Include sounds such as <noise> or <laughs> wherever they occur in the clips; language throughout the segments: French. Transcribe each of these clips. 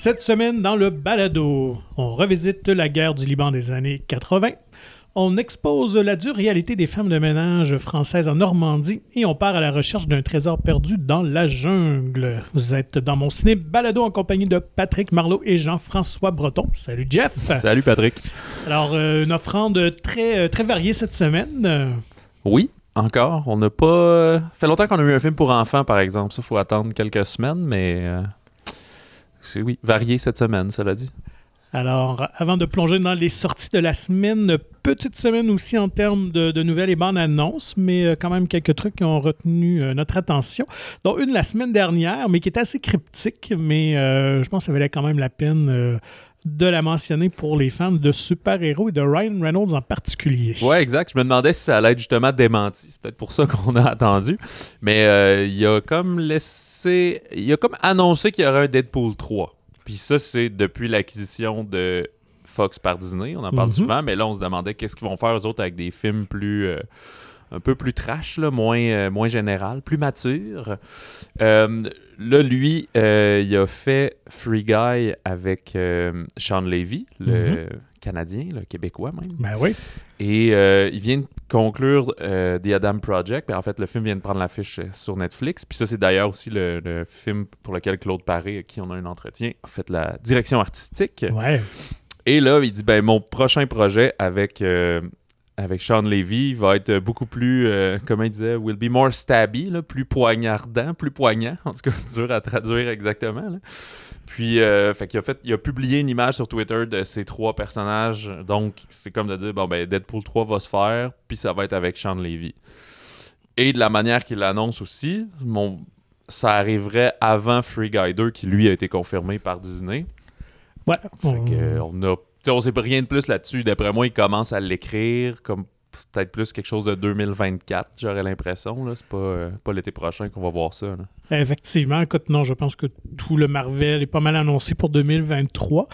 Cette semaine, dans le balado, on revisite la guerre du Liban des années 80. On expose la dure réalité des femmes de ménage françaises en Normandie et on part à la recherche d'un trésor perdu dans la jungle. Vous êtes dans mon ciné balado en compagnie de Patrick Marlot et Jean-François Breton. Salut Jeff. Salut Patrick. Alors, euh, une offrande très, euh, très variée cette semaine. Euh, Oui, encore. On n'a pas. fait longtemps qu'on a eu un film pour enfants, par exemple. Ça, faut attendre quelques semaines, mais. Oui, varié cette semaine, cela dit. Alors, avant de plonger dans les sorties de la semaine, petite semaine aussi en termes de, nouvelles et bandes annonces, mais euh, quand même quelques trucs qui ont retenu euh, notre attention. Dont une la semaine dernière, mais qui était assez cryptique, mais euh, je pense que ça valait quand même la peine de la mentionner pour les fans de super-héros et de Ryan Reynolds en particulier. Ouais, exact. Je me demandais si ça allait être justement démenti. C'est peut-être pour ça qu'on a attendu. Mais euh, il a comme laissé. Il a comme annoncé qu'il y aurait un Deadpool 3. Puis ça, c'est depuis l'acquisition de Fox par Disney. On en parle Mhm. souvent, mais là, on se demandait qu'est-ce qu'ils vont faire eux autres avec des films plus. euh, un peu plus trash, là, moins, euh, moins général, plus mature. Euh, là, lui, euh, il a fait Free Guy avec Sean Levy, le Canadien, le Québécois même. Ben oui. Et il vient de conclure The Adam Project. Ben, en fait, le film vient de prendre l'affiche sur Netflix. Puis ça, c'est d'ailleurs aussi le, le film pour lequel Claude Paré, à qui on a un entretien, a fait la direction artistique. Ouais. Et là, il dit ben mon prochain projet avec euh, avec Sean Levy va être beaucoup plus euh, comment il disait will be more stabby, là, plus poignardant, plus poignant. <laughs> En tout cas, dur à traduire exactement. là. Puis, euh, fait qu'il a fait, il a publié une image sur Twitter de ces trois personnages. Donc, c'est comme de dire bon ben Deadpool 3 va se faire, puis ça va être avec Sean Levy. Et de la manière qu'il l'annonce aussi, mon, ça arriverait avant Free Guy 2 qui lui a été confirmé par Disney. Ouais. Fait On- que, euh, on a. t'sais, on sait rien de plus là-dessus. D'après moi, il commence à l'écrire comme peut-être plus quelque chose de 2024, j'aurais l'impression. là. C'est pas, euh, pas l'été prochain qu'on va voir ça. Effectivement, écoute, non, je pense que tout le Marvel est pas mal annoncé pour 2023.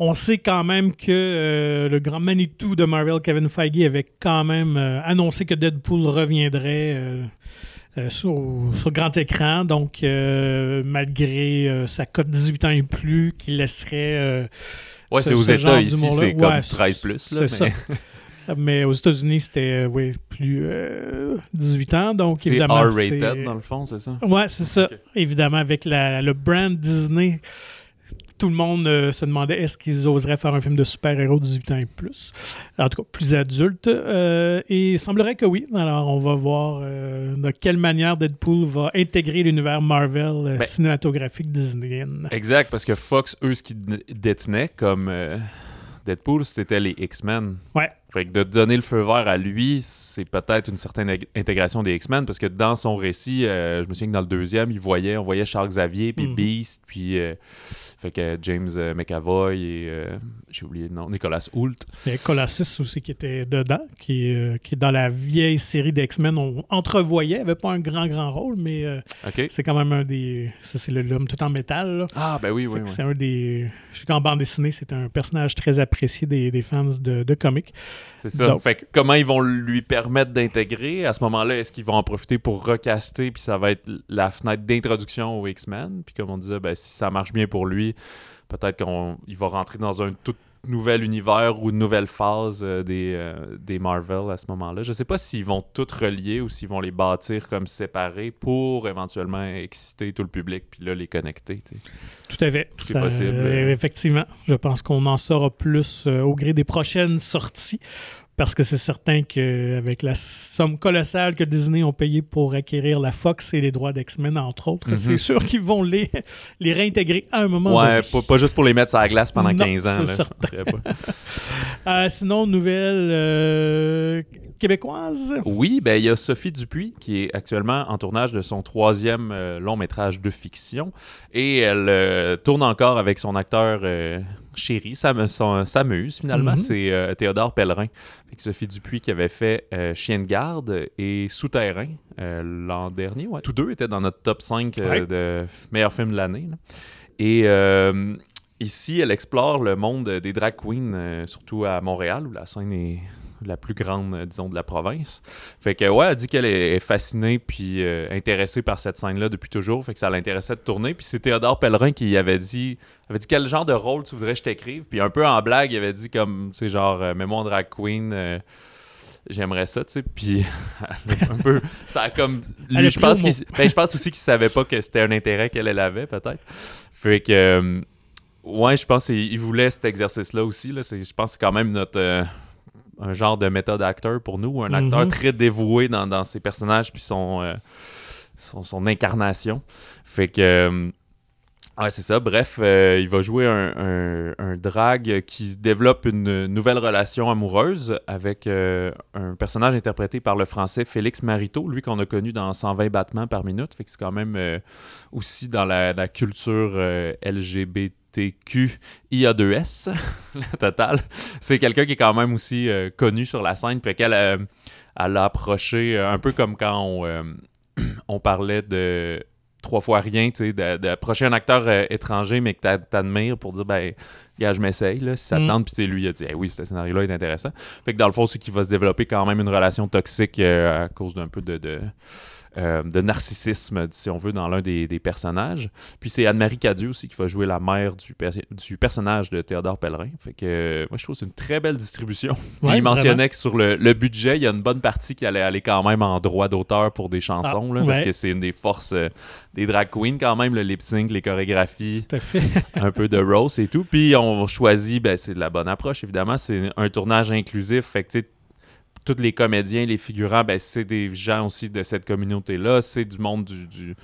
On sait quand même que euh, le grand Manitou de Marvel, Kevin Feige, avait quand même euh, annoncé que Deadpool reviendrait sur, sur grand écran. Donc, malgré sa cote 18 ans et plus, qui laisserait. Ouais, ce- c'est aux ce États ici, c'est comme Ouais, 13 plus. c'est ça. <laughs> mais aux États-Unis, c'était oui, plus euh, 18 ans. Donc, C'est évidemment. R-rated c'est- dans le fond, c'est ça? Ouais, c'est ça. Évidemment, avec la- le brand Disney, tout le monde euh, se demandait est-ce qu'ils oseraient faire un film de super-héros 18 ans et plus? En tout cas, plus adulte. Euh, et il semblerait que oui. Alors, on va voir euh, de quelle manière Deadpool va intégrer l'univers Marvel Ben- cinématographique disneyen. Exact, parce que Fox, eux, ce qu'ils détenaient comme Deadpool, c'était les X-Men. Ouais. Fait que de donner le feu vert à lui, c'est peut-être une certaine intégration des X-Men, parce que dans son récit, je me souviens que dans le deuxième, il voyait, on voyait Charles Xavier, puis Mhm. Beast, puis fait que James euh, McAvoy et euh, j'ai oublié le nom, Nicolas Hoult. Colossus aussi qui était dedans, qui, euh, qui dans la vieille série d'X-Men. On entrevoyait, il n'avait pas un grand, grand rôle, mais euh, c'est quand même un des. Ça, c'est l'homme tout en métal. là. Ah ben oui, oui, Fait que oui. C'est un des. Qu'en bande dessinée, c'est un personnage très apprécié des, des fans de, de comics. C'est ça. Donc- Fait que comment ils vont lui permettre d'intégrer? À ce moment-là Est-ce qu'ils vont en profiter pour recaster puis ça va être la fenêtre d'introduction aux X-Men? Puis comme on disait, ben, si ça marche bien pour lui, peut-être qu'il va rentrer dans un tout nouvel univers ou une nouvelle phase euh, des, euh, des Marvel à ce moment-là. Je sais pas s'ils vont tout relier ou s'ils vont les bâtir comme séparés pour éventuellement exciter tout le public puis là les connecter. Tout à fait. Tout est possible. euh, effectivement. Je pense qu'on en saura plus au gré des prochaines sorties. Parce que c'est certain qu'avec la somme colossale que Disney ont payé pour acquérir la Fox et les droits d'X-Men, entre autres, Mhm. c'est sûr qu'ils vont les, les réintégrer à un moment Ouais, donné. pas, pas juste pour les mettre sur la glace pendant Non, 15 ans. c'est là, certain. pas- <laughs> Euh, sinon, nouvelle euh, québécoise? Oui, ben il y a Sophie Dupuis qui est actuellement en tournage de son troisième euh, long métrage de fiction et elle euh, tourne encore avec son acteur euh, chéri, son- s'amuse finalement, Mhm. c'est Théodore Pellerin. Que Sophie Dupuis qui avait fait Chien de garde et Souterrain l'an dernier. ouais. Tous deux étaient dans notre top 5 euh, Ouais. de meilleurs films de l'année. Et ici, elle explore le monde des drag queens, surtout à Montréal où la scène est la plus grande, euh, disons, de la province. Fait que, ouais, elle dit qu'elle est fascinée puis euh, intéressée par cette scène-là depuis toujours. Fait que ça l'intéressait de tourner. Puis c'est Théodore Pellerin qui avait dit, avait dit quel genre de rôle tu voudrais que je t'écrive? Puis un peu en blague, il avait dit comme, c'est genre, euh, mets-moi en drag queen. J'aimerais ça, tu sais. Puis <laughs> un peu, ça a comme. Lui, je pense, ben, je pense aussi qu'il savait pas que c'était un intérêt qu'elle avait, peut-être. Fait que Ouais, je pense qu'il voulait cet exercice-là aussi. Là. Je pense que c'est quand même notre euh, un genre de méthode acteur pour nous, un acteur mhm. très dévoué dans, ses personnages puis son, euh, son, incarnation. Fait que euh, ouais, c'est ça. Bref, il va jouer un, un, drag qui développe une nouvelle relation amoureuse avec un personnage interprété par le français Félix Marito, lui qu'on a connu dans 120 battements par minute. Fait que c'est quand même aussi dans la, la culture LGBT TQIA2S, <laughs> total. C'est quelqu'un qui est quand même aussi euh, connu sur la scène, puis qu'elle euh, elle a approché euh, un peu comme quand on, <clears throat> on parlait de trois fois rien, tu sais, d'approcher un acteur étranger, mais que t'admires pour dire, ben, gars, je m'essaye, là, si ça te mm. tente, puis lui, il a dit, oui, ce scénario-là est intéressant. Fait que dans le fond, c'est qu'il va se développer quand même une relation toxique à cause d'un peu de euh, de narcissisme, si on veut, dans l'un des, personnages. Puis c'est Anne-Marie Cadieux aussi qui va jouer la mère du, du personnage de Théodore Pellerin. Fait que moi, je trouve que c'est une très belle distribution. <laughs> il mentionnait que sur le, budget, il y a une bonne partie qui allait aller quand même en droit d'auteur pour des chansons, ah, parce que c'est une des forces euh, des drag queens quand même, le lip sync, les chorégraphies, <laughs> un peu de rose et tout. Puis on choisit, ben, c'est de la bonne approche évidemment, c'est un tournage inclusif. Fait que tous les comédiens, les figurants, ben, c'est des gens aussi de cette communauté-là. C'est du monde du,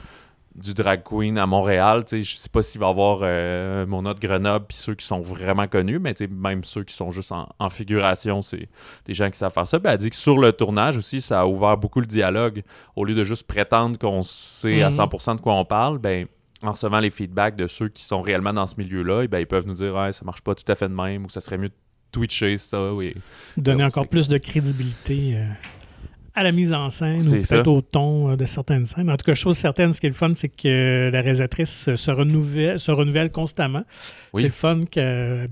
du, drag queen à Montréal. Je sais pas s'il va y avoir euh, mon autre Grenoble puis ceux qui sont vraiment connus, mais même ceux qui sont juste en, figuration, c'est des gens qui savent faire ça. Ben, elle dit que sur le tournage aussi, ça a ouvert beaucoup le dialogue. Au lieu de juste prétendre qu'on sait à 100% mhm. de quoi on parle, ben en recevant les feedbacks de ceux qui sont réellement dans ce milieu-là, ben, ils peuvent nous dire ouais, ça marche pas tout à fait de même ou ça serait mieux twitcher ça. Oui. Donner encore plus de crédibilité euh, à la mise en scène ou peut-être au ton euh, de certaines scènes. En tout cas, chose certaine, ce qui est le fun, c'est que la réalisatrice se renouvelle, se renouvelle constamment. C'est le fun que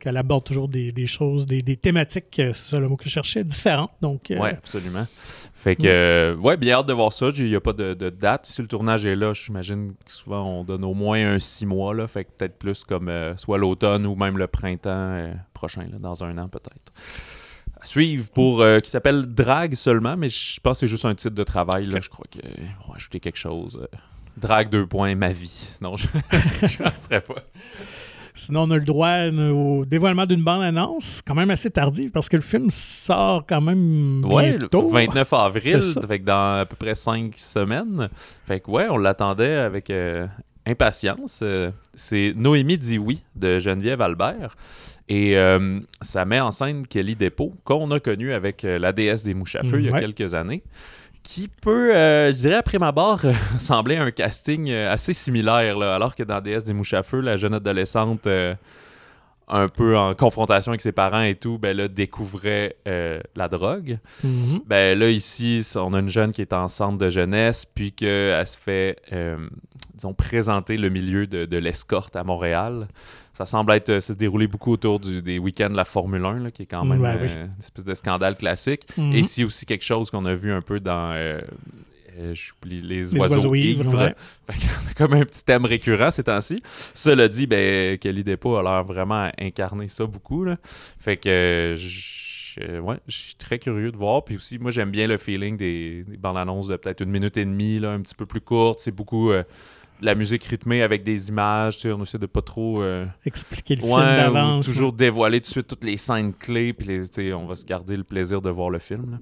qu'elle aborde toujours des, choses, des, thématiques, c'est ça le mot que je cherchais, différentes. Donc, euh, Oui, absolument. Fait que, euh, ouais, bien hâte de voir ça. Il n'y a pas de, date. Si le tournage est là, j'imagine que souvent on donne au moins un six mois. Là, fait que peut-être plus comme euh, soit l'automne ou même le printemps prochain, là, dans un an peut-être. À suivre pour qui s'appelle Drag seulement, mais je pense que c'est juste un titre de travail. Là. Je crois qu'on va ajouter quelque chose. Drag deux points, ma vie. Non, je <laughs> ne serais pas. Sinon, on a le droit au dévoilement d'une bande-annonce, quand même assez tardive, parce que le film sort quand même bientôt. le 29 avril, fait dans à peu près cinq semaines. Fait que ouais, on l'attendait avec euh, impatience. Euh, c'est Noémie dit oui de Geneviève Albert. Et euh, ça met en scène Kelly Depot, qu'on a connu avec la déesse des mouches à feu il y a quelques années qui peut, euh, je dirais, après ma barre, sembler un casting euh, assez similaire, alors que dans DS des mouches à feu, la jeune adolescente, euh, un peu en confrontation avec ses parents et tout, ben là, découvrait la drogue. Mm-hmm. Ben là, ici, on a une jeune qui est en centre de jeunesse, puis qu'elle se fait, disons, présenter le milieu de, de l'escorte à Montréal ça semble être euh, se dérouler beaucoup autour des week-ends de la Formule 1, qui est quand même euh, une espèce de scandale classique. Mhm. Et c'est aussi quelque chose qu'on a vu un peu dans euh, les, oiseaux, ivres. on a <laughs> comme un petit thème récurrent ces temps-ci. Cela dit, ben, Kelly Depot a l'air vraiment incarner ça beaucoup. Fait que je, ouais, je suis très curieux de voir. Puis aussi, moi, j'aime bien le feeling des, bandes annonces de peut-être une minute et demie, là, un petit peu plus courte. C'est beaucoup la musique rythmée avec des images, tu sais, on essaie de pas trop euh, expliquer le film d'avance. Toujours dévoiler tout de suite toutes les scènes clés, puis les, on va se garder le plaisir de voir le film. Là.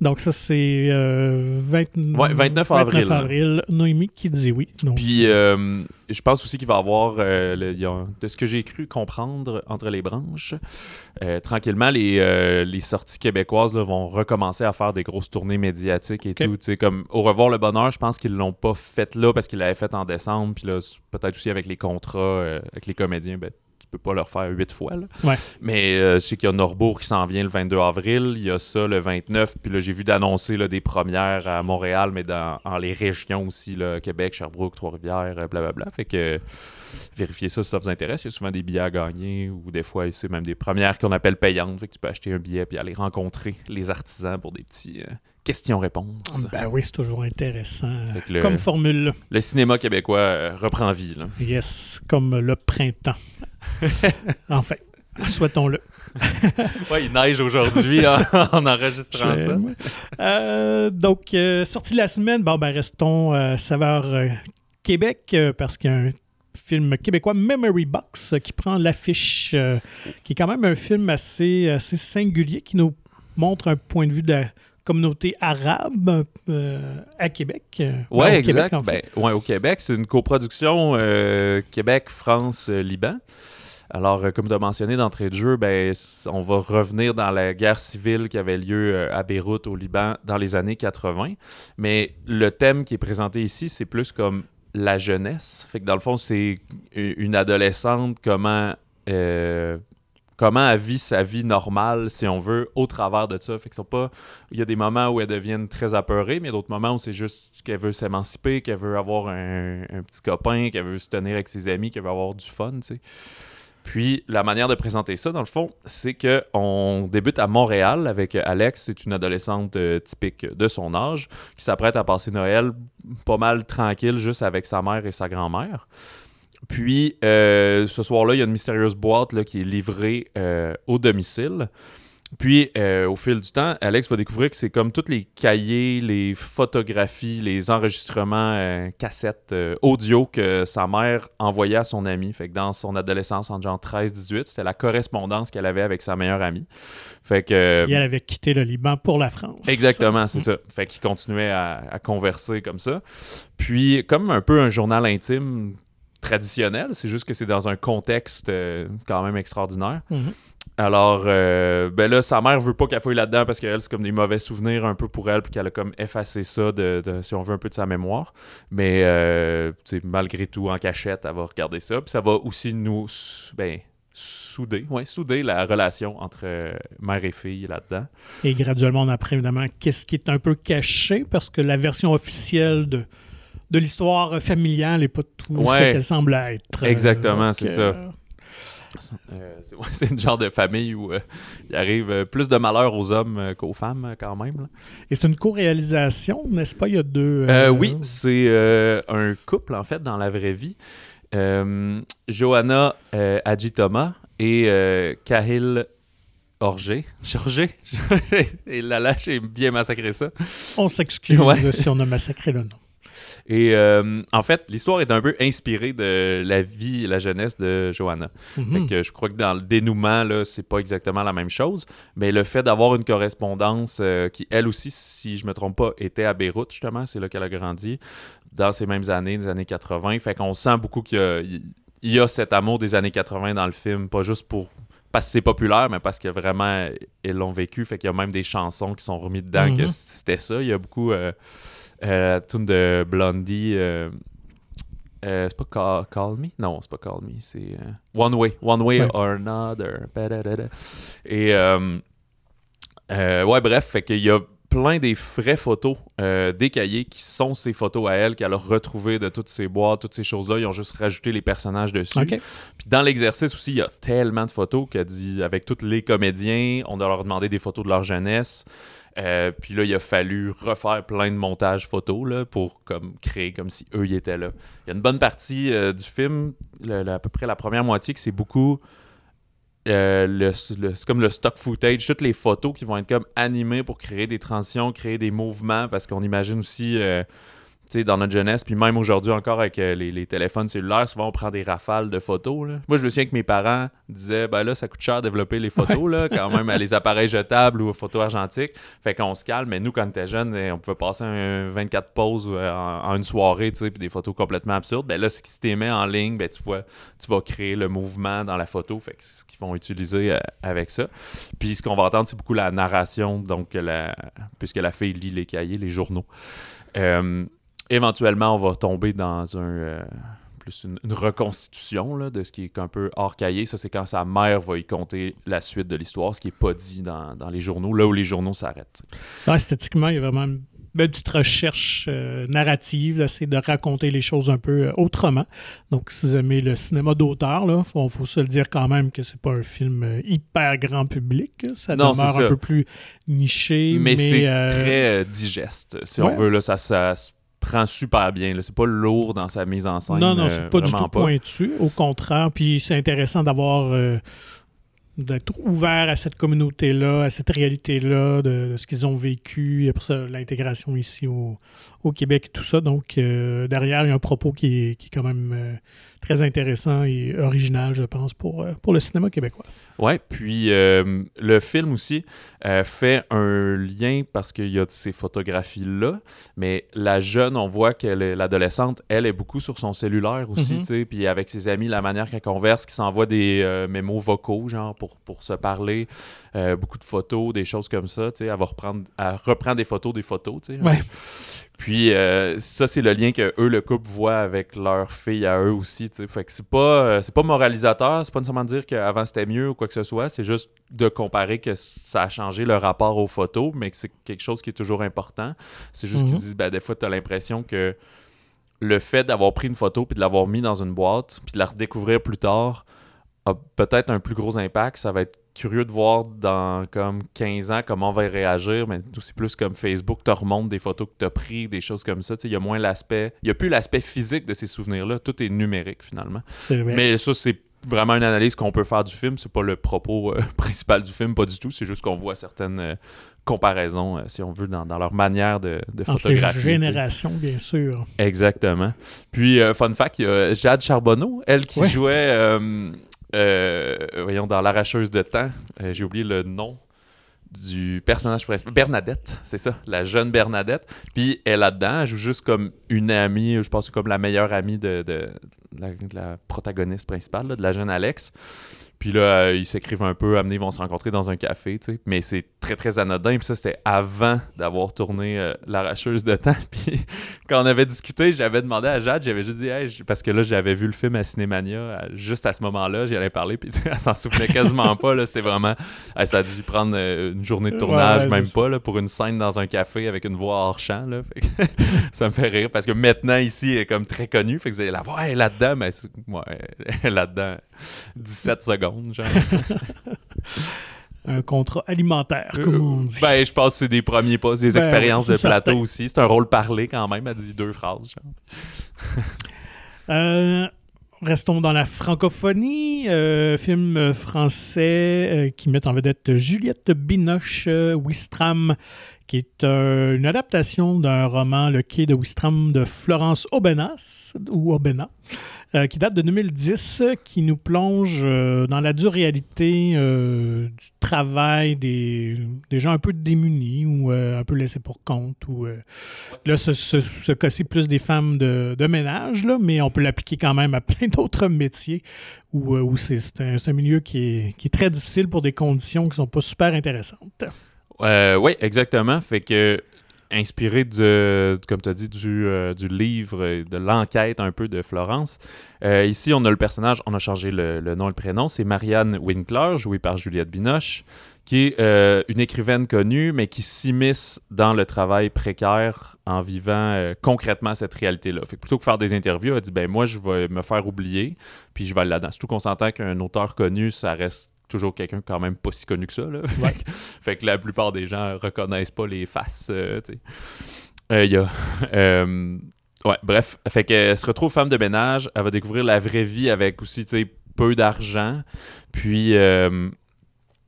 Donc, ça, c'est 29 euh, avril. avril. Noémie qui dit oui. Puis, euh, je pense aussi qu'il va y avoir, euh, de ce que j'ai cru comprendre entre les branches, tranquillement, les, les sorties québécoises vont recommencer à faire des grosses tournées médiatiques et tout. Comme Au revoir le bonheur, je pense qu'ils l'ont pas fait là parce qu'ils l'avaient fait en décembre. Puis là, peut-être aussi avec les contrats avec les comédiens, ben, peux pas leur faire huit fois. Là. Ouais. Mais euh, je sais qu'il y a Norbourg qui s'en vient le 22 avril. Il y a ça le 29. Puis là, j'ai vu d'annoncer des premières à Montréal, mais dans les régions aussi, là, Québec, Sherbrooke, Trois-Rivières, euh, blablabla. Fait que vérifiez ça si ça vous intéresse. Il y a souvent des billets à gagner ou des fois, c'est même des premières qu'on appelle payantes. Fait que tu peux acheter un billet puis aller rencontrer les artisans pour des petits euh, questions-réponses. Ben oui, c'est toujours intéressant. Le- Comme formule. Le cinéma québécois euh, reprend vie. Là. Yes, comme le printemps. <laughs> enfin, souhaitons-le. <laughs> Ouais, il neige aujourd'hui en, <laughs> en enregistrant ça. Euh, donc, euh, sortie de la semaine, bon, ben, restons euh, saveur Québec, parce qu'il y a un film québécois, Memory Box, qui prend l'affiche, qui est quand même un film assez, assez singulier, qui nous montre un point de vue de la communauté arabe euh, à Québec. euh, ben, au Québec, exact. en fait. Ben, ouais, au Québec, c'est une coproduction euh, Québec-France-Liban. Alors, euh, comme tu as mentionné d'entrée de jeu, ben, on va revenir dans la guerre civile qui avait lieu euh, à Beyrouth, au Liban, dans les années 80. Mais le thème qui est présenté ici, c'est plus comme la jeunesse. Fait que dans le fond, c'est une adolescente, comment, euh, comment elle vit sa vie normale, si on veut, au travers de ça. Fait que pas... Il y a des moments où elle devient très apeurée, mais il y a d'autres moments où c'est juste qu'elle veut s'émanciper, qu'elle veut avoir un, petit copain, qu'elle veut se tenir avec ses amis, qu'elle veut avoir du fun. Puis la manière de présenter ça, dans le fond, c'est que on débute à Montréal avec Alex, c'est une adolescente euh, typique de son âge, qui s'apprête à passer Noël pas mal tranquille, juste avec sa mère et sa grand-mère. Puis euh, ce soir-là, il y a une mystérieuse boîte là, qui est livrée euh, au domicile. Puis, euh, au fil du temps, Alex va découvrir que c'est comme tous les cahiers, les photographies, les enregistrements, cassettes audio que sa mère envoyait à son ami. Fait que dans son adolescence, en genre 13-18, c'était la correspondance qu'elle avait avec sa meilleure amie. Fait que... Puis elle avait quitté le Liban pour la France. Exactement, c'est <laughs> ça. Fait qu'il continuait à, à converser comme ça. Puis, comme un peu un journal intime traditionnel, c'est juste que c'est dans un contexte euh, quand même extraordinaire. Mhm. Alors, euh, ben là, sa mère veut pas qu'elle fouille là-dedans parce qu'elle, c'est comme des mauvais souvenirs un peu pour elle, puis qu'elle a comme effacé ça, de, de- si on veut, un peu de sa mémoire. Mais, euh, malgré tout, en cachette, elle va regarder ça. Puis ça va aussi nous, ben, souder, ouais, souder la relation entre euh, mère et fille là-dedans. Et graduellement, on apprend évidemment qu'est-ce qui est un peu caché parce que la version officielle de, de l'histoire familiale n'est pas tout ce qu'elle semble être. Exactement, c'est ça. Euh, c'est <laughs> ouais, c'est une genre de famille où euh, il arrive euh, plus de malheur aux hommes euh, qu'aux femmes, euh, quand même. là. Et c'est une co-réalisation, n'est-ce pas? Il y a deux. Euh, euh, oui, c'est euh, un couple, en fait, dans la vraie vie. Euh, Johanna euh, Adjitoma et euh, Kahil Orgé. Jorgé? et là, j'ai bien massacré ça. On s'excuse Ouais. si on a massacré le nom. Et euh, en fait, l'histoire est un peu inspirée de la vie et la jeunesse de Johanna. Fait Mhm. que je crois que dans le dénouement, là, c'est pas exactement la même chose. Mais le fait d'avoir une correspondance euh, qui, elle aussi, si je me trompe pas, était à Beyrouth, justement, c'est là qu'elle a grandi, dans ces mêmes années, les années 80. Fait qu'on sent beaucoup qu'il y a, il y a cet amour des années 80 dans le film, pas juste pour parce que c'est populaire, mais parce que vraiment, ils l'ont vécu. Fait qu'il y a même des chansons qui sont remises dedans que Mhm. c'était ça. Il y a beaucoup... euh, la tune de Blondie... euh, euh, c'est pas Call, Call Me? Non, c'est pas Call Me, c'est euh, One Way. One Way Ouais. or Another. Et euh, euh, ouais, bref, fait qu'il y a plein des vraies photos euh, des cahiers qui sont ces photos à elle qu'elle a retrouvées de toutes ces boîtes, toutes ces choses-là. Ils ont juste rajouté les personnages dessus. Puis dans l'exercice aussi, il y a tellement de photos qu'elle dit avec tous les comédiens, on doit leur demander des photos de leur jeunesse. Euh, puis là, il a fallu refaire plein de montages photos là, pour comme, créer comme si eux y étaient là. Il y a une bonne partie euh, du film, à peu près la première moitié, que c'est beaucoup. euh, le, c'est comme le stock footage, toutes les photos qui vont être comme animées pour créer des transitions, créer des mouvements, parce qu'on imagine aussi, sais, dans notre jeunesse, puis même aujourd'hui encore avec euh, les, les téléphones cellulaires, souvent on prend des rafales de photos. là. Moi, je me souviens que mes parents disaient, ben là, ça coûte cher de développer les photos, là, quand même, à les <laughs> appareils jetables ou aux photos argentiques. Fait qu'on se calme, mais nous, quand on était jeunes, eh, on pouvait passer un 24 poses euh, en, en une soirée, tu sais, puis des photos complètement absurdes. Ben là, ce qui se t'émet en ligne, ben tu vois, tu vas créer le mouvement dans la photo, fait que c'est ce qu'ils vont utiliser euh, avec ça. Puis ce qu'on va entendre, c'est beaucoup la narration, donc la, puisque la fille lit les cahiers, les journaux. Euh, éventuellement, on va tomber dans un. euh, plus une, une reconstitution là, de ce qui est un peu hors cahier. Ça, c'est quand sa mère va y compter la suite de l'histoire, ce qui n'est pas dit dans, dans les journaux, là où les journaux s'arrêtent. Esthétiquement, il y a vraiment une petite recherche euh, narrative, c'est de raconter les choses un peu euh, autrement. Donc, si vous aimez le cinéma d'auteur, il faut, faut, se le dire quand même que c'est pas un film euh, hyper grand public. Ça Non, demeure un ça. peu plus niché. Mais, c'est très digeste, si ouais. on veut. Là, ça, ça prend super bien. C'est pas lourd dans sa mise en scène. Non, non, euh, c'est pas du tout pointu. Au contraire, puis c'est intéressant d'avoir. euh, d'être ouvert à cette communauté-là, à cette réalité-là, de, de ce qu'ils ont vécu, et pour ça, l'intégration ici au, au Québec et tout ça. Donc, euh, derrière, il y a un propos qui est, qui est quand même euh, très intéressant et original, je pense, pour, euh, pour le cinéma québécois. Ouais, puis euh, le film aussi euh, fait un lien parce qu'il y a ces photographies-là, mais la jeune, on voit que l'adolescente, elle est beaucoup sur son cellulaire aussi, Mhm. tu sais, puis avec ses amis, la manière qu'elle converse, qui s'envoie des euh, mémos vocaux, genre, pour, pour se parler, beaucoup de photos, des choses comme ça, tu sais, elle va reprendre, elle reprend des photos des photos, tu sais. Ouais. Puis euh, ça, c'est le lien que eux, le couple, voit avec leur fille à eux aussi. tu sais. Fait que c'est pas, euh, c'est pas moralisateur, c'est pas nécessairement de dire qu'avant c'était mieux ou quoi que ce soit. C'est juste de comparer que ça a changé le rapport aux photos, mais que c'est quelque chose qui est toujours important. C'est juste qu'ils Mhm. disent, ben, des fois, tu as l'impression que le fait d'avoir pris une photo puis de l'avoir mis dans une boîte puis de la redécouvrir plus tard a peut-être un plus gros impact. Ça va être curieux de voir dans comme 15 ans comment on va y réagir, mais c'est plus comme Facebook te remonte des photos que tu as pris, des choses comme ça. Il y a moins l'aspect. Il n'y a plus l'aspect physique de ces souvenirs-là. Tout est numérique finalement. Vrai. Mais ça, c'est vraiment une analyse qu'on peut faire du film. C'est pas le propos euh, <laughs> principal du film, pas du tout. C'est juste qu'on voit certaines euh, comparaisons, euh, si on veut, dans, dans leur manière de, de photographier. générations, bien sûr. Exactement. Puis, fun fact, il y a Jade Charbonneau, elle qui Ouais. jouait, voyons, dans L'Arracheuse de temps. Euh, J'ai oublié le nom du personnage principal. Bernadette, c'est ça, la jeune Bernadette. Puis, elle là-dedans, elle joue juste comme une amie, je pense comme la meilleure amie de la, protagoniste principale, là, de la jeune Alex. Puis là, euh, ils s'écrivent un peu, amenés, ils vont se rencontrer dans un café, tu sais. Mais c'est très, très anodin. Puis ça, c'était avant d'avoir tourné euh, L'Arracheuse de temps. <laughs> Puis quand on avait discuté, j'avais demandé à Jade, j'avais juste dit, Hey, j- parce que là, j'avais vu le film à Cinémania, à- juste à ce moment-là, j'y allais parler, puis <laughs> elle s'en souvenait quasiment pas, là. C'était vraiment, hey, ça a dû prendre euh, une journée de tournage, ouais, même pas, là, pour une scène dans un café avec une voix hors champ, là. <laughs> Ça me fait rire, parce que maintenant, ici, elle est comme très connue, fait que vous allez la voir, elle est là-dedans, mais c'est- ouais, là-dedans 17 secondes, genre. <laughs> Un contrat alimentaire, comme on dit. Ben, je pense que c'est des premiers pas, des Ben, expériences de plateau aussi. C'est un rôle parlé quand même, elle dit deux phrases, genre. <laughs> Euh, restons dans la francophonie. Euh, film français euh, qui met en vedette Juliette Binoche, euh, Wistram, qui est une adaptation d'un roman, Le quai de Wistram de Florence Aubenas, ou Aubena, euh, qui date de 2010, euh, qui nous plonge euh, dans la dure réalité euh, du travail des, des gens un peu démunis ou un peu laissés pour compte. Ou, là, ce, ce, cas-ci, plus des femmes de, ménage, là, mais on peut l'appliquer quand même à <laughs> plein d'autres métiers où, c'est un milieu qui est, qui est très difficile pour des conditions qui ne sont pas super intéressantes. Euh, oui, exactement. Fait que, inspiré de, comme tu as dit, du, euh, du livre, de l'enquête un peu de Florence, euh, ici, on a le personnage, on a changé le, le nom et le prénom, c'est Marianne Winkler, jouée par Juliette Binoche, qui est euh, une écrivaine connue, mais qui s'immisce dans le travail précaire en vivant concrètement cette réalité-là. Fait que plutôt que faire des interviews, elle dit ben moi, je vais me faire oublier, puis je vais aller là-dedans. Surtout qu'on s'entend qu'un auteur connu, ça reste toujours quelqu'un quand même pas si connu que ça. Là. Ouais. <laughs> fait que la plupart des gens reconnaissent pas les faces. euh. Euh, y a. euh, ouais, bref. Fait qu'elle se retrouve femme de ménage. Elle va découvrir la vraie vie avec aussi, peu d'argent. Puis. euh,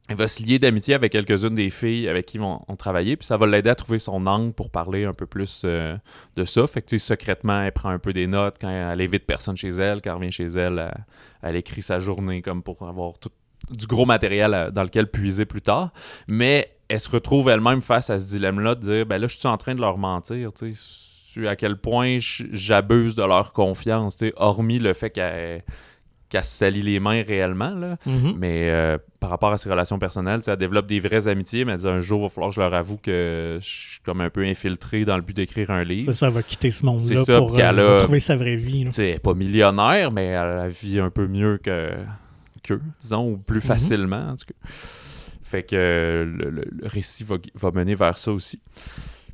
elle va se lier d'amitié avec quelques-unes des filles avec qui on, on travaillait, puis ça va l'aider à trouver son angle pour parler un peu plus euh, de ça. Fait que, secrètement, elle prend un peu des notes quand elle évite personne chez elle. Quand elle revient chez elle, elle, elle écrit sa journée comme pour avoir tout, du gros matériel à- dans lequel puiser plus tard. Mais elle se retrouve elle-même face à ce dilemme-là de dire ben là, je suis en train de leur mentir, tu sais, à quel point j'abuse de leur confiance, tu sais, hormis le fait qu'elle qu'elle se salit les mains réellement, là. Mhm. Mais euh, par rapport à ses relations personnelles, tu sais, elle développe des vraies amitiés, mais elle dit un jour, il va falloir que je leur avoue que je suis comme un peu infiltré dans le but d'écrire un livre. C'est ça, elle va quitter ce monde-là pour euh, a- retrouver sa vraie vie. là. Tu sais, elle est pas millionnaire, mais elle a vit un peu mieux que qu'eux, disons, ou plus facilement, en tout cas. Fait que euh, le, le- le récit va, va mener vers ça aussi.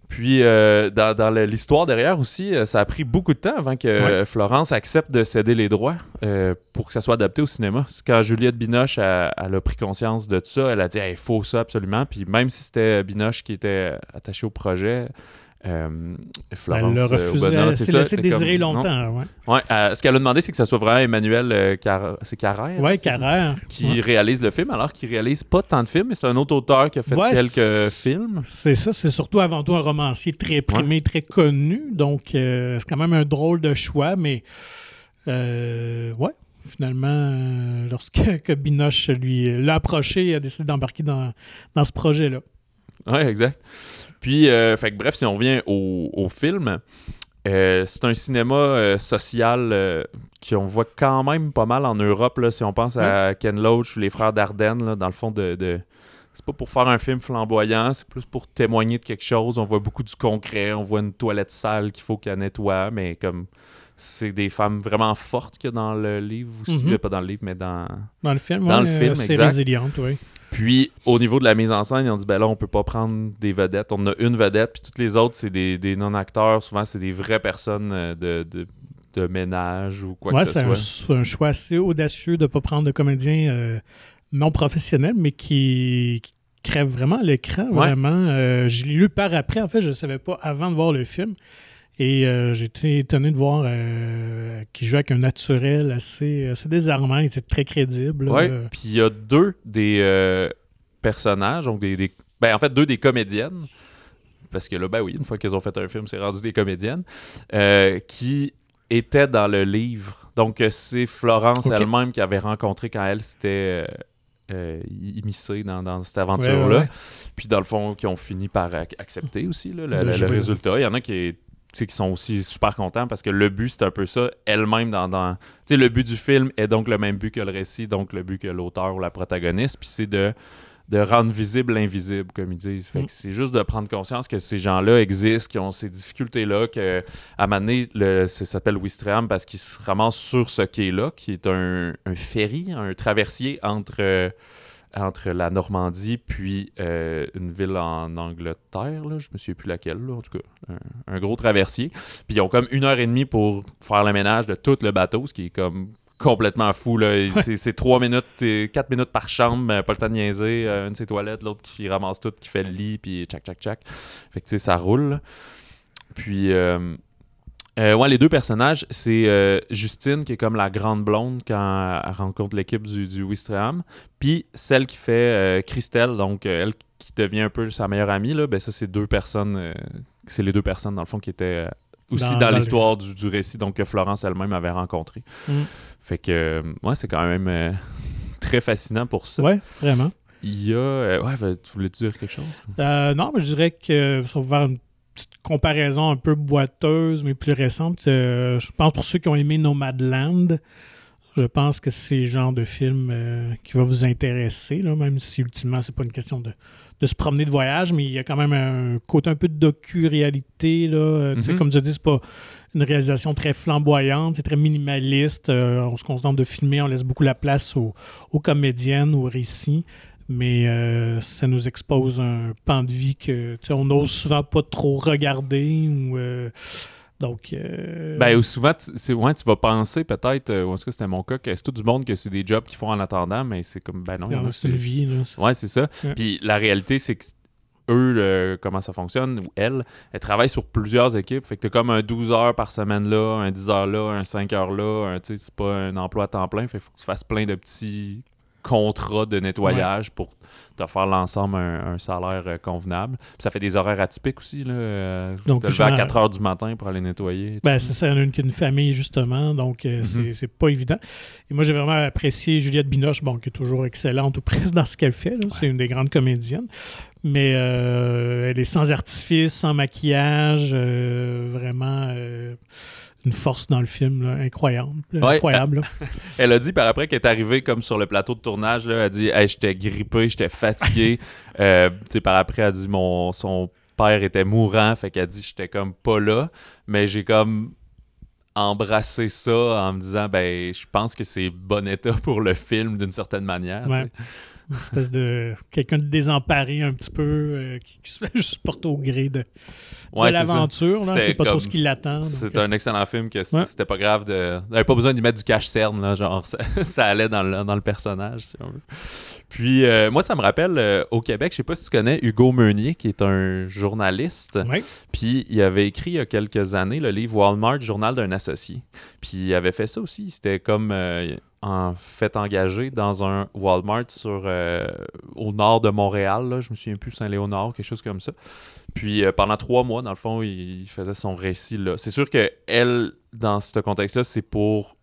Puis, euh, dans, dans l'histoire derrière aussi, euh, ça a pris beaucoup de temps avant que Florence accepte de céder les droits euh, pour que ça soit adapté au cinéma. Quand Juliette Binoche elle a pris conscience de tout ça, elle a dit il faut ça absolument. Puis, même si c'était Binoche qui était attaché au projet, euh, Florence Elle euh, refusé. Elle c'est s'est ça, laissé désirer comme, longtemps. Ouais, Ouais, euh, ce qu'elle a demandé, c'est que ça soit vraiment Emmanuel euh, Car- c'est Carrère. ouais c'est ça? Carrère. Qui Ouais. réalise le film, alors qu'il réalise pas tant de films, mais c'est un autre auteur qui a fait quelques c'est- films. C'est ça, c'est surtout avant tout un romancier très primé, très connu. Donc, c'est quand même un drôle de choix, mais ouais, finalement, lorsque <laughs> que Binoche lui l'a approché, il a décidé d'embarquer dans, dans ce projet-là. Ouais, exact. Puis, euh, fait que bref, si on revient au, au film, euh, c'est un cinéma euh, social euh, qu'on voit quand même pas mal en Europe, là, si on pense à Ken Loach ou les frères Dardenne, là, dans le fond de... de- C'est pas pour faire un film flamboyant, c'est plus pour témoigner de quelque chose. On voit beaucoup du concret, on voit une toilette sale qu'il faut qu'elle nettoie, mais comme c'est des femmes vraiment fortes qu'il y a dans le livre aussi. Mhm. Euh, Pas dans le livre, mais dans... Dans le film, Dans ouais, le film, c'est résiliente, oui. Puis, au niveau de la mise en scène, ils ont dit, ben là, on peut pas prendre des vedettes. On a une vedette, puis toutes les autres, c'est des, des non-acteurs. Souvent, c'est des vraies personnes euh, de, de, de ménage ou quoi Ouais, que ce soit. c'est un choix assez audacieux de ne pas prendre de comédiens euh, non professionnels, mais qui, qui crèvent vraiment l'écran, Ouais. vraiment. Euh, je l'ai lu par après, en fait, je ne savais pas avant de voir le film. Et euh, j'ai été étonné de voir euh, qu'il joue avec un naturel assez, assez désarmant, il était très crédible. Ouais. Euh, Puis, il y a deux des euh, personnages, donc des, des- Ben, en fait, deux des comédiennes. Parce que là, ben oui, une fois qu'ils ont fait un film, c'est rendu des comédiennes. qui étaient dans le livre. Donc, c'est Florence elle-même qui avait rencontré quand elle s'était euh, immiscée dans, dans cette aventure-là. ouais, ouais. Puis dans le fond, qui ont fini par ac- accepter aussi là, le, le- résultat. Il y en a qui, qui sont aussi super contents parce que le but, c'est un peu ça, elle-même dans... dans tu sais, le but du film est donc le même but que le récit, donc le but que l'auteur ou la protagoniste, puis c'est de de rendre visible l'invisible, comme ils disent. Fait Mm. que c'est juste de prendre conscience que ces gens-là existent, qui ont ces difficultés-là, que à un moment donné, le- ça s'appelle Wistreham parce qu'il se ramasse sur ce quai-là, qui est un, un ferry, un traversier entre, euh, entre la Normandie puis euh, une ville en Angleterre, là, je me souviens plus laquelle, là, en tout cas, un, un gros traversier. Puis ils ont comme une heure et demie pour faire le ménage de tout le bateau, ce qui est comme complètement fou. Là. C'est, trois minutes, et quatre minutes par chambre, euh, pas le temps de niaiser. euh, une de ses toilettes, l'autre qui ramasse tout, qui fait le lit, puis tchac, tchac, tchac. Fait que tu sais, ça roule. Puis, euh, euh, ouais, les deux personnages, c'est euh, Justine, qui est comme la grande blonde quand elle rencontre l'équipe du, du Wistreham. Puis celle qui fait euh, Christelle, donc elle qui devient un peu sa meilleure amie, là, ben ça, c'est deux personnes. c'est les deux personnes, dans le fond, qui étaient aussi Dans- l'histoire du, du récit, donc que Florence elle-même avait rencontré. Mm. Fait que, ouais, c'est quand même <laughs> très fascinant pour ça. Ouais, vraiment. Il y a. ouais, ben, tu voulais dire quelque chose? Non, mais je dirais que ça va faire une petite comparaison un peu boiteuse, mais plus récente. euh, je pense pour ceux qui ont aimé Nomadland, je pense que c'est le genre de film euh, qui va vous intéresser, là, même si ultimement, c'est pas une question de, de se promener de voyage, mais il y a quand même un côté un peu de docu-réalité. là. Tu sais, Mhm. Comme tu dis, c'est pas une réalisation très flamboyante, c'est très minimaliste. euh, on se contente de filmer, on laisse beaucoup la place aux, aux comédiennes, aux récits mais euh, ça nous expose un pan de vie que on n'ose souvent pas trop regarder ou euh, donc euh, Ben, ou souvent, c'est, ouais, tu vas penser peut-être, euh, ou en tout cas, c'était mon cas, que c'est tout du monde que c'est des jobs qu'ils font en attendant, mais c'est comme, ben non, il y en a, c'est une vie là, Ouais, c'est ça. Ouais. Puis la réalité, c'est que eux, euh, comment ça fonctionne, ou elles, elles travaillent sur plusieurs équipes. Fait que t'as comme un 12 heures par semaine là, un 10 heures là, un 5 heures là. un- Tu sais, c'est pas un emploi à temps plein. Fait qu'il faut que tu fasses plein de petits contrats de nettoyage pour te faire l'ensemble un, un salaire euh, convenable. Puis ça fait des horaires atypiques aussi. Là, euh, Donc, te lever à genre- 4 heures du matin pour aller nettoyer. Ben, c'est ça, a une une famille, justement, donc euh, c'est- Mhm. c'est pas évident. Et moi, j'ai vraiment apprécié Juliette Binoche, bon, qui est toujours excellente ou <laughs> presque dans ce qu'elle fait. C'est une des grandes comédiennes. Mais euh, elle est sans artifice, sans maquillage, vraiment une force dans le film là, incroyable. Ouais. incroyable là. <laughs> Elle a dit par après qu'elle est arrivée comme sur le plateau de tournage, là, elle a dit hey, j'étais grippé, j'étais fatigué. <laughs> Euh, par après, elle a dit mon son père était mourant, fait qu'elle a dit j'étais comme pas là, mais j'ai comme embrassé ça en me disant ben je pense que c'est bon état pour le film d'une certaine manière. Ouais. Une espèce de quelqu'un de désemparé un petit peu, euh, qui, qui se fait <laughs> juste porter au gré de, de Ouais, ça. l'aventure. C'est pas trop comme- ce qui l'attend. C'est un excellent film que Ouais. c'était pas grave de. On avait pas besoin d'y mettre du cache-cerne, là, genre <laughs> ça, ça allait dans le, dans le personnage, si on veut. Puis euh, moi, ça me rappelle euh, au Québec, je sais pas si tu connais Hugo Meunier, qui est un journaliste. Ouais. Puis il avait écrit il y a quelques années le livre Walmart, Journal d'un associé. Puis il avait fait ça aussi. C'était comme en fait engagé dans un Walmart sur, euh, au nord de Montréal. Là, je me souviens plus, Saint-Léonard, quelque chose comme ça. Puis euh, pendant trois mois, dans le fond, il, faisait son récit là. C'est sûr que elle, dans ce contexte-là, c'est pour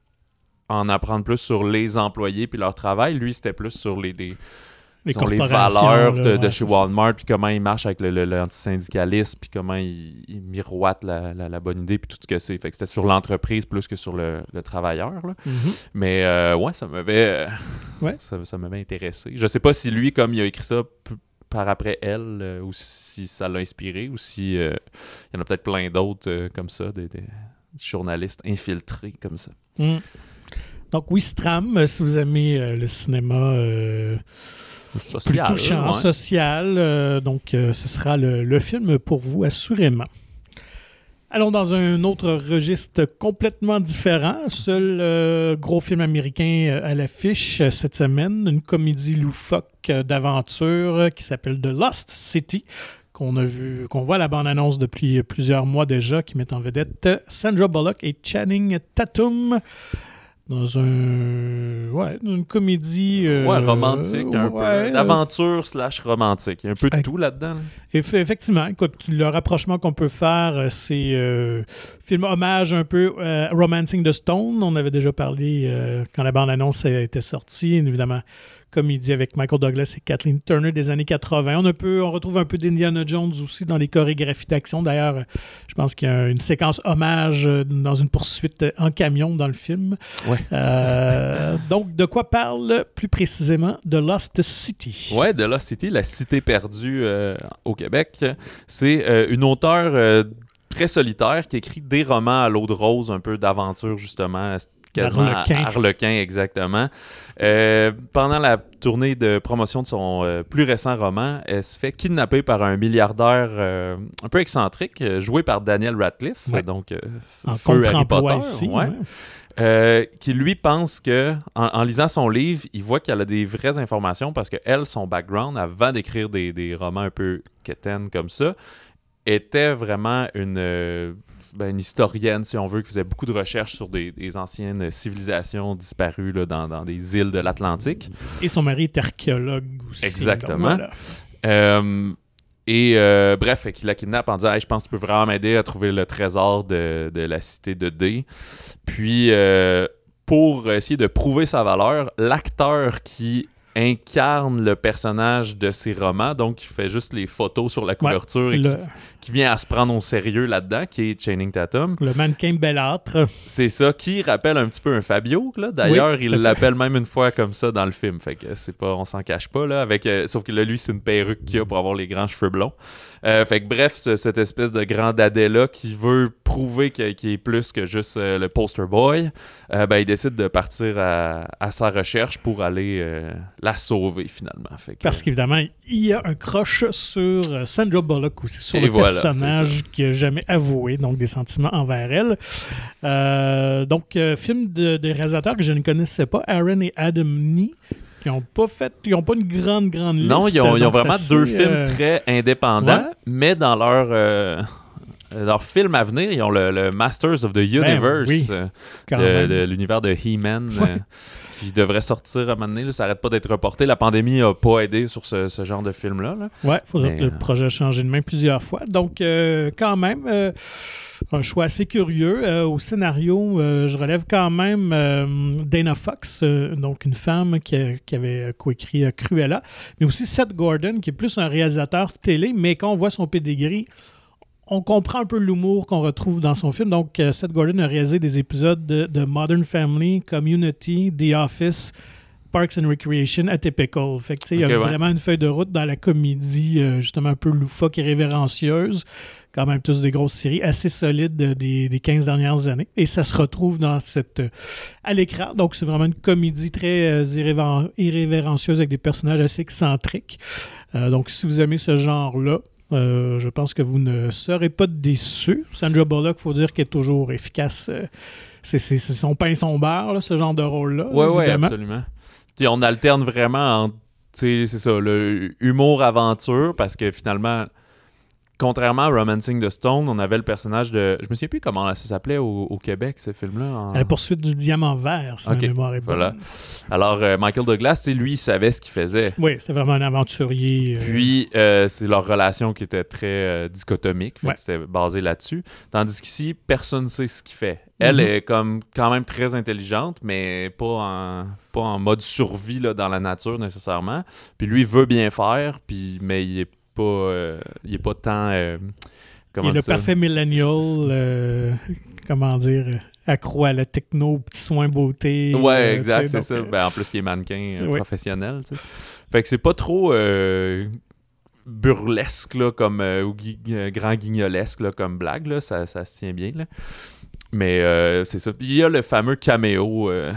en apprendre plus sur les employés puis leur travail. Lui, c'était plus sur les, les, disons, les valeurs là, de, ouais, de chez. Walmart, puis comment ils marchent avec le, le- l'antisyndicalisme, puis comment ils, ils miroitent la, la- la bonne idée, puis tout ce que c'est. Fait que c'était sur l'entreprise plus que sur le, le travailleur. là. Mhm. Mais euh, ouais, ça m'avait euh, Ouais. ça, ça m'avait intéressé. Je sais pas si lui, comme il a écrit ça par après elle, euh, ou si ça l'a inspiré, ou si euh, il y en a peut-être plein d'autres comme ça, des, des journalistes infiltrés comme ça. Mm. Donc, oui, Stram, si vous aimez le cinéma plus touchant, ouais. social, euh, donc euh, ce sera le, le film pour vous, assurément. Allons dans un autre registre complètement différent. Seul euh, gros film américain à l'affiche cette semaine, une comédie loufoque d'aventure qui s'appelle The Lost City, qu'on a vu, qu'on voit à la bande-annonce depuis plusieurs mois déjà, qui met en vedette Sandra Bullock et Channing Tatum dans un, ouais, une comédie euh, Ouais, romantique, un ouais, peu. D'aventure slash romantique. Il y a un peu de tout là-dedans. là. Eff- Effectivement, écoute, le rapprochement qu'on peut faire, euh, c'est euh, film hommage un peu euh, Romancing the Stone. On avait déjà parlé euh, quand la bande-annonce était sortie, évidemment. Comédie avec Michael Douglas et Kathleen Turner des années 80. On, a peu, on retrouve un peu d'Indiana Jones aussi dans les chorégraphies d'action. D'ailleurs, je pense qu'il y a une séquence hommage euh, dans une poursuite en camion dans le film. Ouais. Euh, <laughs> donc, de quoi parle plus précisément de Lost City? Ouais, The Lost City, la cité perdue euh, au Québec. C'est euh, une auteure très solitaire qui écrit des romans à l'eau de rose, un peu d'aventure, justement. Quasiment Harlequin. Harlequin, exactement. Euh, pendant la tournée de promotion de son euh, plus récent roman, elle se fait kidnapper par un milliardaire euh, un peu excentrique, joué par Daniel Radcliffe, Ouais. donc En feu Harry Potter. ici. ouais. ouais. Qui lui pense que, en, en lisant son livre, il voit qu'elle a des vraies informations parce que elle, son background, avant d'écrire des, des romans un peu quétaines comme ça, était vraiment une, ben, une historienne, si on veut, qui faisait beaucoup de recherches sur des, des anciennes civilisations disparues là, dans, dans des îles de l'Atlantique. Et son mari est archéologue aussi. Exactement. Donc, voilà. Euh, et euh, bref, fait qu'il la kidnappe en disant Hey, Je pense que tu peux vraiment m'aider à trouver le trésor de, de la cité de D. Puis, euh, pour essayer de prouver sa valeur, l'acteur qui incarne le personnage de ses romans, donc qui fait juste les photos sur la couverture C'est et qui, le, qui vient à se prendre au sérieux là-dedans, qui est Channing Tatum. le mannequin belâtre. C'est ça qui rappelle un petit peu un Fabio. là. D'ailleurs, Oui, il l'appelle même une fois comme ça dans le film. Fait que c'est pas, on s'en cache pas là. Avec, euh, sauf que là, lui, c'est une perruque qu'il a pour avoir les grands cheveux blonds. Euh, fait que bref, ce- cette espèce de grand dadais là qui veut prouver qu'il est plus que juste euh, le poster boy, ben il décide de partir à, à sa recherche pour aller la sauver finalement. Fait que, Parce qu'évidemment, il y a un croche sur Sandra Bullock aussi, sur Et le voilà, personnage qui n'a jamais avoué donc des sentiments envers elle. Euh, donc, euh, film de, de réalisateurs que je ne connaissais pas, Aaron et Adam Nee, qui n'ont pas fait, ils ont pas une grande, grande liste. Non, ils ont, ils vraiment assez, deux films euh, très indépendants, ouais. mais dans leur, leur film à venir, ils ont le, le Masters of the Universe oui, euh, de, l'univers de He-Man euh, qui devrait sortir à un moment donné. là. ça n'arrête pas d'être reporté. La pandémie n'a pas aidé sur ce, ce genre de film-là. là. Ouais, il faudrait que le euh, projet a changé de main plusieurs fois. Donc, euh, quand même, euh, un choix assez curieux. Euh, au scénario, je relève quand même Dana Fox, donc une femme qui, a- qui avait coécrit Cruella, mais aussi Seth Gordon, qui est plus un réalisateur télé, mais quand on voit son pedigree, on comprend un peu l'humour qu'on retrouve dans son film. Donc, euh, Seth Gordon a réalisé des épisodes de, de Modern Family, Community, The Office, Parks and Recreation, Atypical. Fait que, sais, il y a ouais. vraiment une feuille de route dans la comédie, euh, justement un peu loufoque et révérencieuse. Quand même, tous des grosses séries assez solides euh, des, des 15 dernières années. Et ça se retrouve dans cette, euh, à l'écran. Donc, c'est vraiment une comédie très irrévéren- irrévérencieuse avec des personnages assez excentriques. Donc, si vous aimez ce genre-là, euh, je pense que vous ne serez pas déçus. Sandra Bullock, il faut dire qu'elle est toujours efficace. euh, c'est son pain, son beurre, là, ce genre de rôle-là. Ouais, évidemment. absolument. Puis on alterne vraiment entre, c'est ça, le humour-aventure, parce que finalement, contrairement à Romancing the Stone, on avait le personnage de. Je me souviens plus comment ça s'appelait au, au Québec, ce film-là. en- la poursuite du diamant vert, si Ok, ma mémoire est bonne. voilà. Alors, euh, Michael Douglas, lui, il savait ce qu'il faisait. Oui, c'était vraiment un aventurier. euh, Puis, euh, c'est leur relation qui était très dichotomique. Fait Ouais. que c'était basé là-dessus. Tandis qu'ici, personne ne sait ce qu'il fait. Elle Mhm. est comme quand même très intelligente, mais pas en, pas en mode survie là, dans la nature nécessairement. Puis lui, veut bien faire, puis, mais il est pas, euh, il est pas tant... euh, il est le parfait millennial, euh, comment dire, accro à la techno, petits soins beauté. Ouais, exact, c'est ça. Ben, en plus, qu'il est mannequin oui. professionnel. Fait que c'est pas trop burlesque, là, comme, euh, ou gui- grand guignolesque, là, comme blague, là. Ça, ça se tient bien, là. Mais euh, c'est ça. Il y a le fameux caméo euh,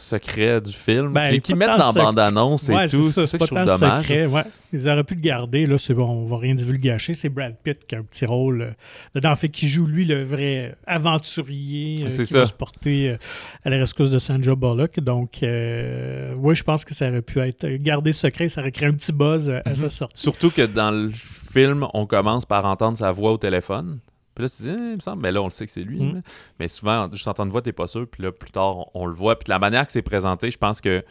secret du film Ben, qui, mettent dans la bande-annonce et tout. C'est ça que je trouve dommage. secret, ouais. Ils auraient pu le garder, là, c'est bon, on va rien divulgacher. C'est Brad Pitt qui a un petit rôle euh, dedans, fait, qui joue, lui, le vrai aventurier euh, qui ça. va se porter euh, à la rescousse de Sandra Bullock. Donc, euh, oui, je pense que ça aurait pu être gardé secret, ça aurait créé un petit buzz euh, à Mhm. sa sortie. Surtout que dans le film, on commence par entendre sa voix au téléphone. Puis là, tu te dis, Eh, il me semble, mais là, on le sait que c'est lui. Mm. Mais souvent, juste entendre voix, t'es pas sûr. Puis là, plus tard, on, on le voit. Puis de la manière que c'est présenté, je pense que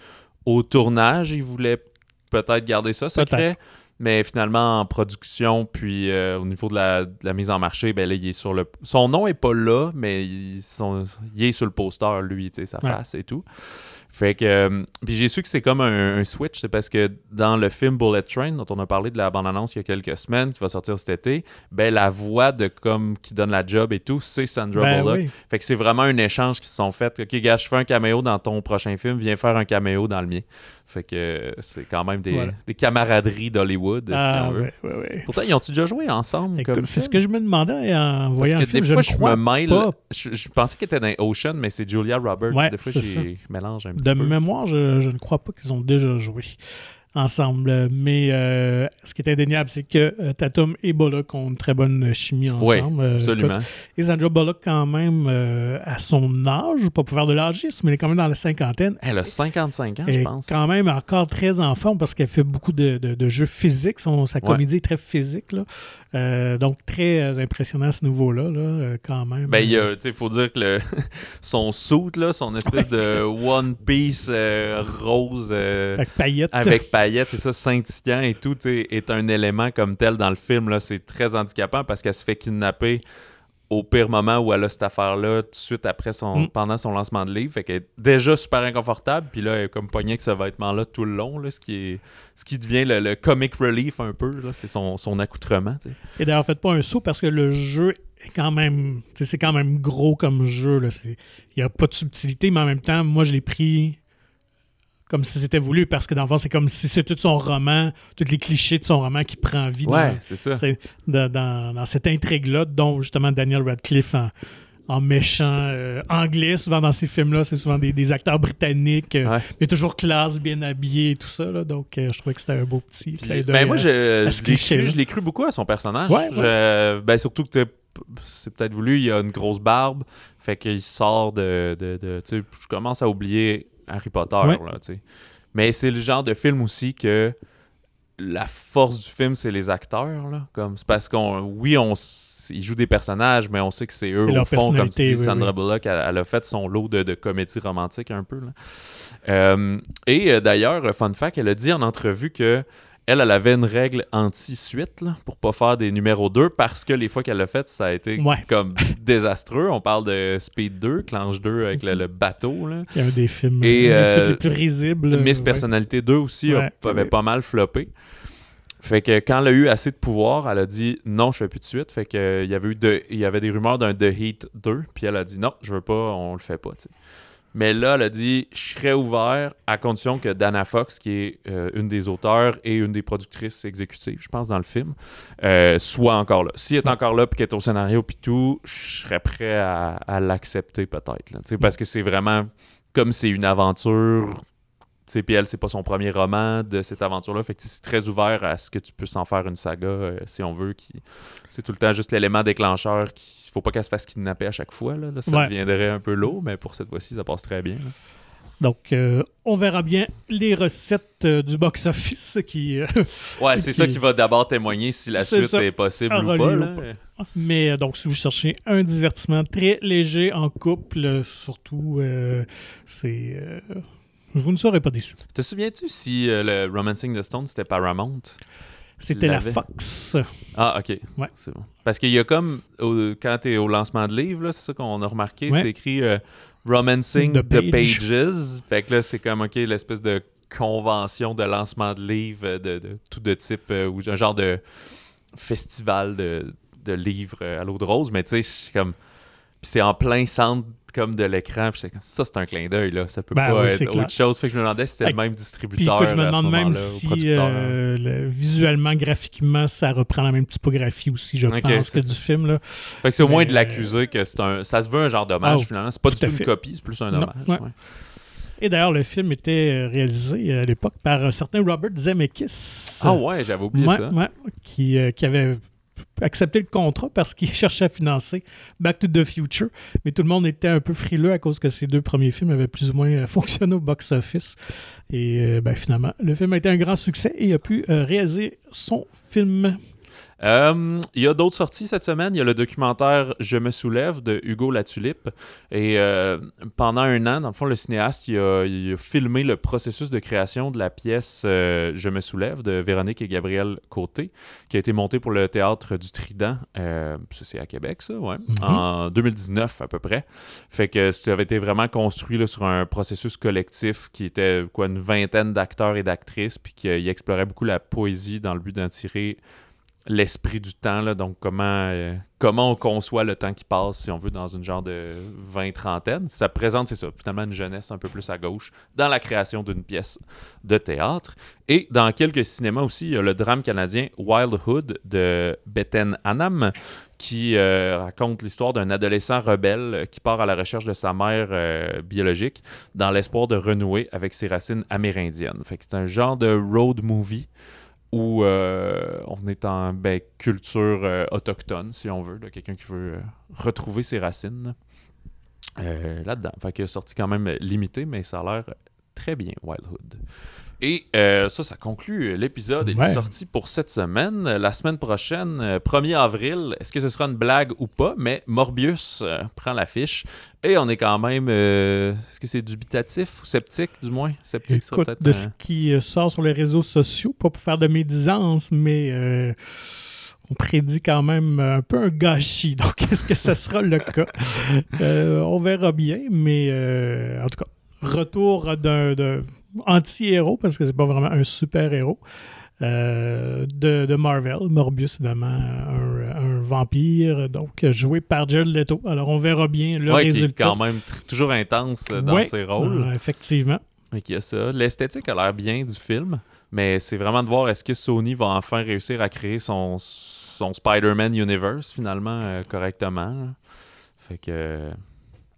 au tournage, il voulait peut-être garder ça secret. Mais finalement, en production, puis euh, au niveau de la, de la mise en marché, ben là, il est sur le. Son nom est pas là, mais il, son- il est sur le poster, lui, tu sais, sa Ouais. face et tout. Fait que. euh, puis j'ai su que c'est comme un, un switch, c'est parce que dans le film Bullet Train, dont on a parlé de la bande-annonce il y a quelques semaines, qui va sortir cet été, ben la voix de comme qui donne la job et tout, c'est Sandra Ben Bullock. oui. Fait que c'est vraiment un échange qui se sont faits. Ok, gars, je fais un caméo dans ton prochain film, viens faire un caméo dans le mien. Fait que c'est quand même des, Voilà. des camaraderies d'Hollywood, Ah, si on veut. Pourtant, ils ont-tu déjà joué ensemble C'est ce que je me demandais en Parce voyant que le film. des fois, je, crois me mêle. pas. Je, je pensais qu'elle était dans Ocean, mais c'est Julia Roberts. Ouais, des fois, j'ai mélange un petit De peu. mémoire, je, je ne crois pas qu'ils ont déjà joué ensemble. Mais euh, ce qui est indéniable, c'est que euh, Tatum et Bullock ont une très bonne chimie Oui, ensemble. Euh, absolument. et Sandra Bullock, quand même, à son âge, pas pour faire de l'âgisme, mais elle est quand même dans la cinquantaine. Elle a 55 ans, Elle je est pense. quand même encore très en forme parce qu'elle fait beaucoup de, de- de jeux physiques. Son, sa comédie est très physique. Là. Donc, très impressionnant à ce niveau-là, là, quand même. Ben, il faut dire que le, <laughs> son suit, là, son espèce de One Piece rose Avec paillettes. avec paillettes, c'est ça, scintillant et tout, est un élément comme tel dans le film. Là, c'est très handicapant parce qu'elle se fait kidnapper au pire moment où elle a cette affaire-là, tout de suite après son, Mm. pendant son lancement de livre. Fait qu'elle est déjà super inconfortable, puis là, elle est comme poignée avec ce vêtement-là tout le long, là, ce, qui est, ce qui devient le, le comic relief un peu, là, c'est son, son accoutrement. Et d'ailleurs, faites pas un saut parce que le jeu est quand même. C'est quand même gros comme jeu. Il n'y a pas de subtilité, mais en même temps, moi, je l'ai pris comme si c'était voulu parce que dans le fond, c'est comme si c'est tout son roman, tous les clichés de son roman qui prend vie dans- Ouais, c'est ça. dans, dans- dans cette intrigue-là, dont justement Daniel Radcliffe en, en méchant euh, anglais, souvent dans ces films-là, c'est souvent des, des acteurs britanniques, euh, Ouais. mais toujours classe, bien habillés et tout ça. là. donc, euh, je trouvais que c'était un beau petit Puis, ben moi, je, je l'ai cru, je l'ai cru beaucoup à son personnage. Ouais, Je- ben, surtout que c'est peut-être voulu, il a une grosse barbe, fait qu'il sort de... de, de- tu sais, je commence à oublier Harry Potter, Ouais. là, tu sais. Mais c'est le genre de film aussi que la force du film, c'est les acteurs, là. Comme, c'est parce qu'on... Oui, on... ils jouent des personnages, mais on sait que c'est eux, au fond, comme tu dis, oui, Sandra oui. Bullock, elle, elle a fait son lot de, de comédie romantique un peu, là. Euh, et euh, d'ailleurs, fun fact, elle a dit en entrevue que elle, elle avait une règle anti-suite là, pour pas faire des numéros 2 parce que les fois qu'elle l'a fait, ça a été Ouais. comme <laughs> désastreux. On parle de Speed 2, Clanche 2 avec le, le bateau. Là. Il y a un des films Et, euh, euh, les plus risibles. Miss ouais. Personnalité 2 aussi a- Ouais, avait pas mal floppé. Fait que quand elle a eu assez de pouvoir, elle a dit non, je fais plus de suite. Fait que il y avait eu de- il y avait des rumeurs d'un The Heat 2, puis elle a dit non, je veux pas, on le fait pas. Mais là, elle a dit je serais ouvert à condition que Dana Fox, qui est euh, une des auteurs et une des productrices exécutives, je pense, dans le film, euh, soit encore là. Si elle est encore là, puis qu'elle est au scénario, puis tout, je serais prêt à, à l'accepter peut-être. Parce que c'est vraiment comme c'est une aventure. Puis elle, c'est pas son premier roman de cette aventure-là. Fait que c'est très ouvert à ce que tu peux en faire une saga, euh, si on veut. Qui... C'est tout le temps juste l'élément déclencheur. Qui... Faut pas qu'elle se fasse kidnapper à chaque fois. Là, Là, ça Ouais. deviendrait un peu lourd, mais pour cette fois-ci, ça passe très bien. là. Donc, euh, on verra bien les recettes euh, du box-office qui. euh, <laughs> Ouais, c'est Qui- ça qui va d'abord témoigner si la suite ça. est possible ou pas. Mais donc, si vous cherchez un divertissement très léger en couple, surtout, c'est. Euh, vous ne serez pas déçus. Te souviens-tu si euh, le Romancing the Stone c'était Paramount? C'était la? Fox. Ah, ok. Ouais. C'est bon. Parce qu'il y a comme, au- quand tu es au lancement de livre, là, c'est ça qu'on a remarqué, Ouais. c'est écrit euh, Romancing The the, page. Pages. Fait que là, c'est comme, ok, l'espèce de convention de lancement de livres euh, de, de tout de type, euh, ou un genre de festival de, de livres à l'eau de rose. Mais tu sais, c'est comme. Puis c'est en plein centre comme de l'écran. Puis comme, ça, c'est un clin d'œil, là. Ça peut Ben pas oui, être clair. autre chose. Fait que je me demandais si c'était le même Puis distributeur. écoute, je me à ce demande même si euh, le- visuellement, graphiquement, ça reprend la même typographie aussi, je pense, que du film. Là. Fait que c'est au moins de l'accuser que c'est un. Ça se veut un genre d'hommage Ah, finalement. C'est pas du tout tout à une copie, c'est plus un Non, hommage. ouais. ouais. Et d'ailleurs, le film était euh, réalisé euh, à l'époque par un certain Robert Zemeckis. Ah ouais, j'avais oublié Ouais, ça. ouais, qui, euh, qui avait accepté le contrat parce qu'il <laughs> cherchait à financer Back to the Future. Mais tout le monde était un peu frileux à cause que ces deux premiers films avaient plus ou moins euh, fonctionné au box-office. Et euh, ben, finalement, le film a été un grand succès et il a pu euh, réaliser son film. Euh, Il y a d'autres sorties cette semaine. Il y a le documentaire Je me soulève de Hugo Latulippe. Et euh, pendant un an, dans le fond, le cinéaste il a, il a filmé le processus de création de la pièce euh, Je me soulève de Véronique et Gabriel Côté, qui a été montée pour le théâtre du Trident. Ça, c'est à Québec, ça, ouais. Mhm. En 2019 à peu près. Fait que ça avait été vraiment construit là, sur un processus collectif qui était quoi une vingtaine d'acteurs et d'actrices, puis qui explorait beaucoup la poésie dans le but d'en tirer l'esprit du temps, donc comment, euh, comment on conçoit le temps qui passe, si on veut, dans une genre de 20-trentaine. Ça présente, c'est ça, finalement une jeunesse un peu plus à gauche dans la création d'une pièce de théâtre. Et dans quelques cinémas aussi, il y a le drame canadien Wild Hood de Beten Anam, qui euh, raconte l'histoire d'un adolescent rebelle qui part à la recherche de sa mère euh, biologique dans l'espoir de renouer avec ses racines amérindiennes. C'est un genre de road movie où euh, on est en ben, culture euh, autochtone, si on veut, quelqu'un qui veut euh, retrouver ses racines là-dedans. Fait que sorti quand même limité, mais ça a l'air très bien, Wildhood. Et euh, ça, ça conclut l'épisode. Il Ouais. est sorti pour cette semaine. La semaine prochaine, euh, 1er avril, est-ce que ce sera une blague ou pas? Mais Morbius euh, prend l'affiche. Et on est quand même... euh, est-ce que c'est dubitatif ou sceptique, du moins? Sceptique, ça Écoute, peut-être... de un- ce qui euh, sort sur les réseaux sociaux, pas pour faire de médisance, mais euh, on prédit quand même un peu un gâchis. <laughs> Donc, est-ce que ce sera le cas? Euh, on verra bien, mais euh, en tout cas, retour d'un d'un anti-héros, parce que c'est pas vraiment un super-héros. euh, de, de Marvel, Morbius évidemment un, un vampire donc joué par Jared Leto alors on verra bien le Ouais, qui est résultat quand même toujours intense euh, dans Ouais, ses rôles. euh, effectivement qu'il y a ça. L'esthétique a l'air bien du film, mais c'est vraiment de voir est-ce que Sony va enfin réussir à créer son, son Spider-Man Universe finalement euh, correctement. Fait que.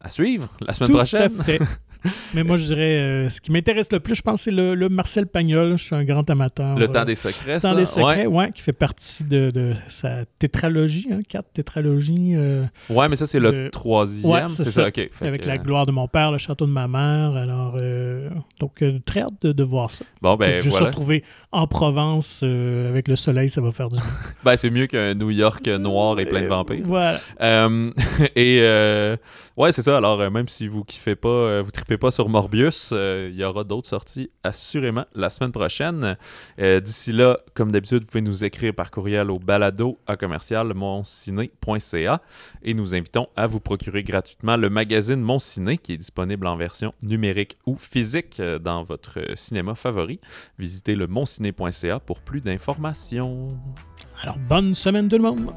à suivre la semaine Tout prochaine. à fait. <laughs> Mais moi, je dirais, euh, ce qui m'intéresse le plus, je pense, c'est le, le Marcel Pagnol. Je suis un grand amateur. Le temps des secrets, Temps ça. des secrets, Ouais. ouais, qui fait partie de, de sa tétralogie, hein, quatre tétralogies, euh, Ouais, mais ça, c'est le Le- troisième. Ouais, c'est ça, ça. ok. Fait avec que, la gloire de mon père, le château de ma mère. Alors, euh, donc, euh, très hâte de, de voir ça. Bon, ben Donc, juste voilà. retrouver en Provence euh, avec le soleil, ça va faire du bien. <laughs> Ben, c'est mieux qu'un New York noir et plein de vampires. Voilà. Euh, <laughs> et euh, ouais, c'est ça. Alors, euh, même si vous kiffez pas, euh, vous tripez pas sur Morbius, euh, il y aura d'autres sorties assurément la semaine prochaine. Euh, d'ici là, comme d'habitude, vous pouvez nous écrire par courriel au balado à commercial monciné.ca et nous invitons à vous procurer gratuitement le magazine Mon Ciné qui est disponible en version numérique ou physique euh, dans votre cinéma favori. Visitez le pour plus d'informations. Alors, bonne semaine tout le monde!